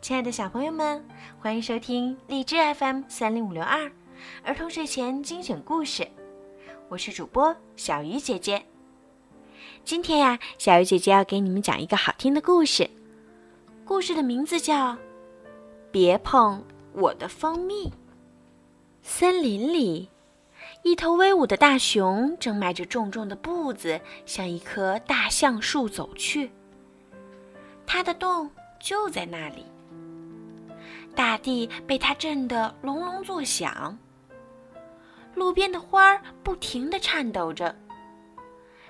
亲爱的小朋友们，欢迎收听荔枝 FM 三零五六二儿童睡前精选故事。我是主播小鱼姐姐。今天呀，小鱼姐姐要给你们讲一个好听的故事。故事的名字叫《别碰我的蜂蜜》。森林里，一头威武的大熊正迈着重重的步子向一棵大橡树走去。它的洞就在那里。大地被它震得隆隆作响，路边的花儿不停地颤抖着，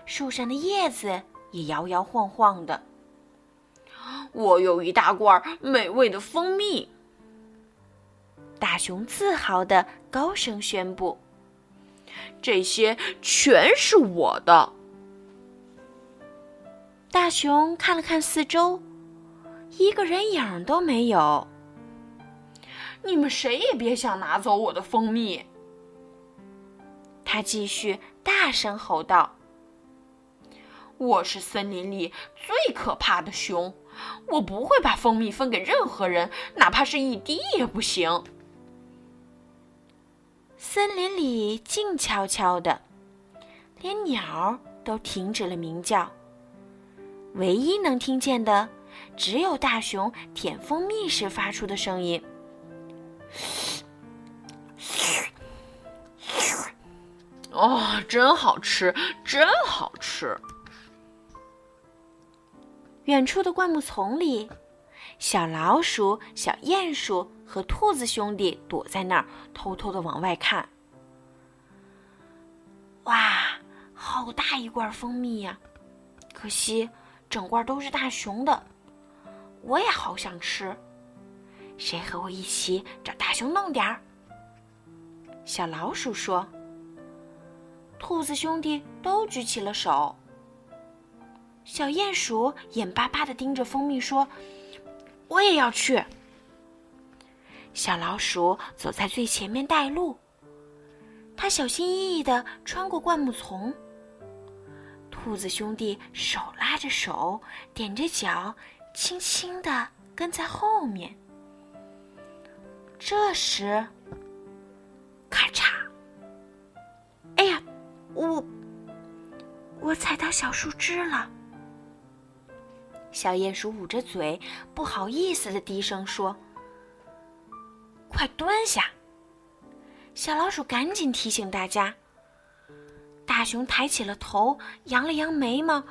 树上的叶子也摇摇晃晃的。我有一大罐美味的蜂蜜，大熊自豪地高声宣布：“这些全是我的。”大熊看了看四周，一个人影都没有。你们谁也别想拿走我的蜂蜜！他继续大声吼道：“我是森林里最可怕的熊，我不会把蜂蜜分给任何人，哪怕是一滴也不行。”森林里静悄悄的，连鸟都停止了鸣叫，唯一能听见的，只有大熊舔蜂蜜时发出的声音。哦，真好吃，真好吃！远处的灌木丛里，小老鼠、小鼹鼠和兔子兄弟躲在那儿，偷偷的往外看。哇，好大一罐蜂蜜呀！可惜整罐都是大熊的，我也好想吃。谁和我一起找大熊弄点儿？小老鼠说。兔子兄弟都举起了手。小鼹鼠眼巴巴的盯着蜂蜜说：“我也要去。”小老鼠走在最前面带路，它小心翼翼的穿过灌木丛。兔子兄弟手拉着手，踮着脚，轻轻的跟在后面。这时，咔嚓！哎呀，我我踩到小树枝了。小鼹鼠捂着嘴，不好意思的低声说：“快蹲下！”小老鼠赶紧提醒大家。大熊抬起了头，扬了扬眉毛，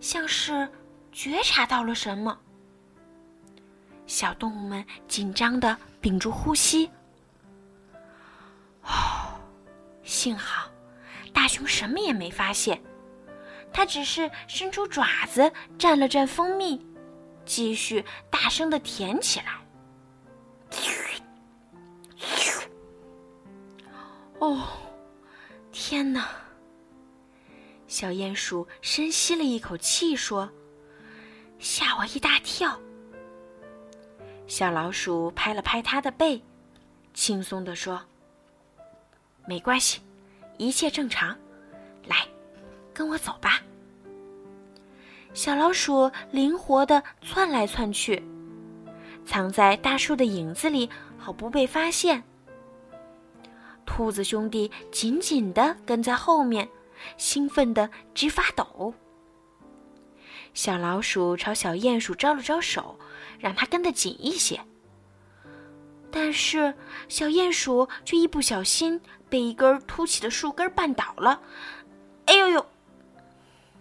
像是觉察到了什么。小动物们紧张的屏住呼吸。哦，幸好大熊什么也没发现，它只是伸出爪子蘸了蘸蜂蜜，继续大声的舔起来。哦，天哪！小鼹鼠深吸了一口气说：“吓我一大跳。”小老鼠拍了拍它的背，轻松地说：“没关系，一切正常。来，跟我走吧。”小老鼠灵活地窜来窜去，藏在大树的影子里，好不被发现。兔子兄弟紧紧地跟在后面，兴奋得直发抖。小老鼠朝小鼹鼠招了招手。让它跟得紧一些，但是小鼹鼠却一不小心被一根凸起的树根绊倒了。哎呦呦！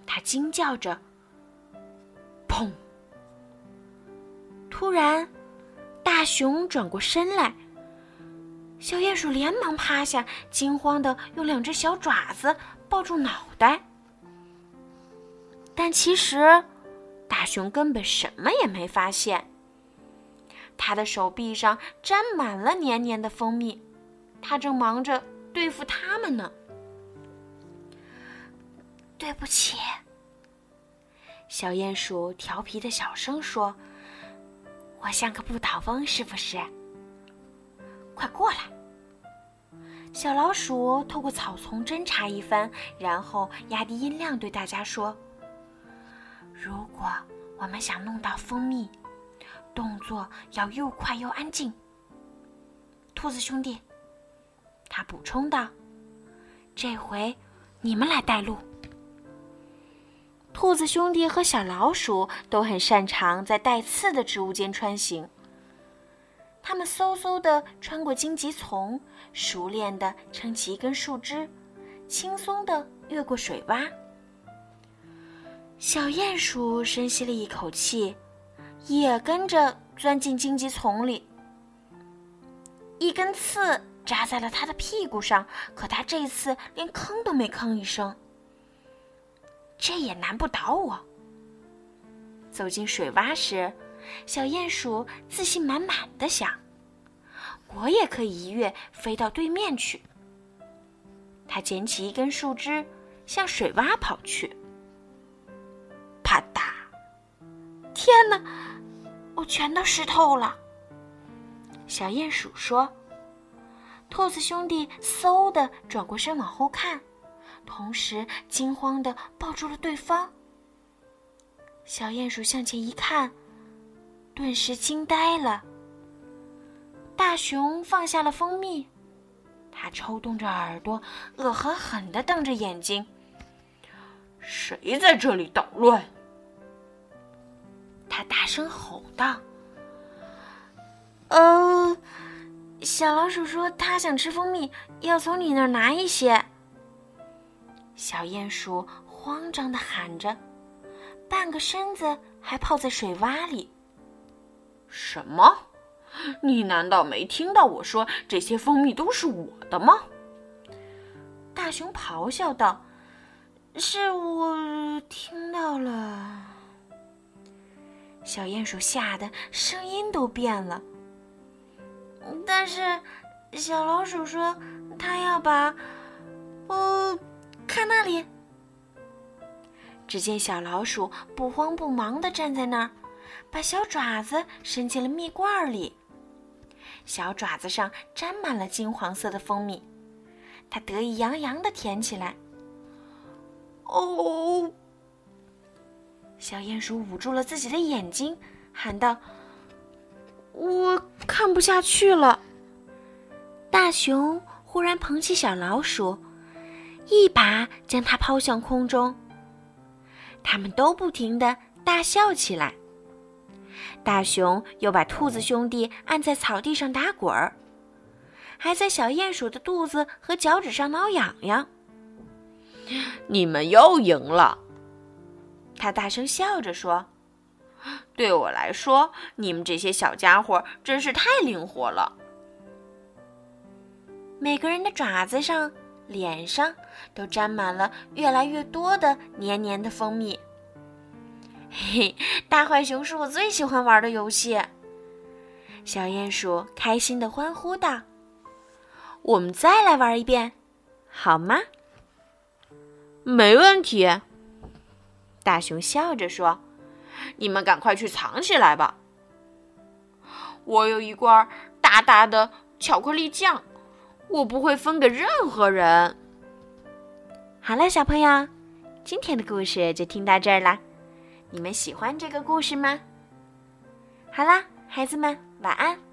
它惊叫着。砰！突然，大熊转过身来，小鼹鼠连忙趴下，惊慌的用两只小爪子抱住脑袋。但其实。熊根本什么也没发现，他的手臂上沾满了黏黏的蜂蜜，他正忙着对付它们呢。对不起，小鼹鼠调皮的小声说：“我像个不倒翁，是不是？”快过来！小老鼠透过草丛侦查一番，然后压低音量对大家说。如果我们想弄到蜂蜜，动作要又快又安静。兔子兄弟，他补充道：“这回你们来带路。”兔子兄弟和小老鼠都很擅长在带刺的植物间穿行。他们嗖嗖地穿过荆棘丛，熟练地撑起一根树枝，轻松地越过水洼。小鼹鼠深吸了一口气，也跟着钻进荆棘丛里。一根刺扎在了他的屁股上，可他这次连吭都没吭一声。这也难不倒我。走进水洼时，小鼹鼠自信满满的想：“我也可以一跃飞到对面去。”他捡起一根树枝，向水洼跑去。天哪，我全都湿透了。小鼹鼠说：“兔子兄弟，嗖的转过身往后看，同时惊慌的抱住了对方。”小鼹鼠向前一看，顿时惊呆了。大熊放下了蜂蜜，他抽动着耳朵，恶狠狠的瞪着眼睛：“谁在这里捣乱？”他大声吼道。呃，小老鼠说它想吃蜂蜜，要从你那儿拿一些。小鼹鼠慌张的喊着，半个身子还泡在水洼里。什么？你难道没听到我说这些蜂蜜都是我的吗？大熊咆哮道：“是我听到了。”小鼹鼠吓得声音都变了。但是，小老鼠说他要把……哦，看那里！只见小老鼠不慌不忙的站在那儿，把小爪子伸进了蜜罐里，小爪子上沾满了金黄色的蜂蜜，它得意洋洋的舔起来。哦！小鼹鼠捂住了自己的眼睛，喊道。我看不下去了。大熊忽然捧起小老鼠，一把将它抛向空中。他们都不停的大笑起来。大熊又把兔子兄弟按在草地上打滚儿，还在小鼹鼠的肚子和脚趾上挠痒痒。你们又赢了，他大声笑着说。对我来说，你们这些小家伙真是太灵活了。每个人的爪子上、脸上都沾满了越来越多的黏黏的蜂蜜。嘿嘿，大浣熊是我最喜欢玩的游戏。小鼹鼠开心的欢呼道：“我们再来玩一遍，好吗？”“没问题。”大熊笑着说。你们赶快去藏起来吧！我有一罐大大的巧克力酱，我不会分给任何人。好了，小朋友，今天的故事就听到这儿啦。你们喜欢这个故事吗？好啦，孩子们，晚安。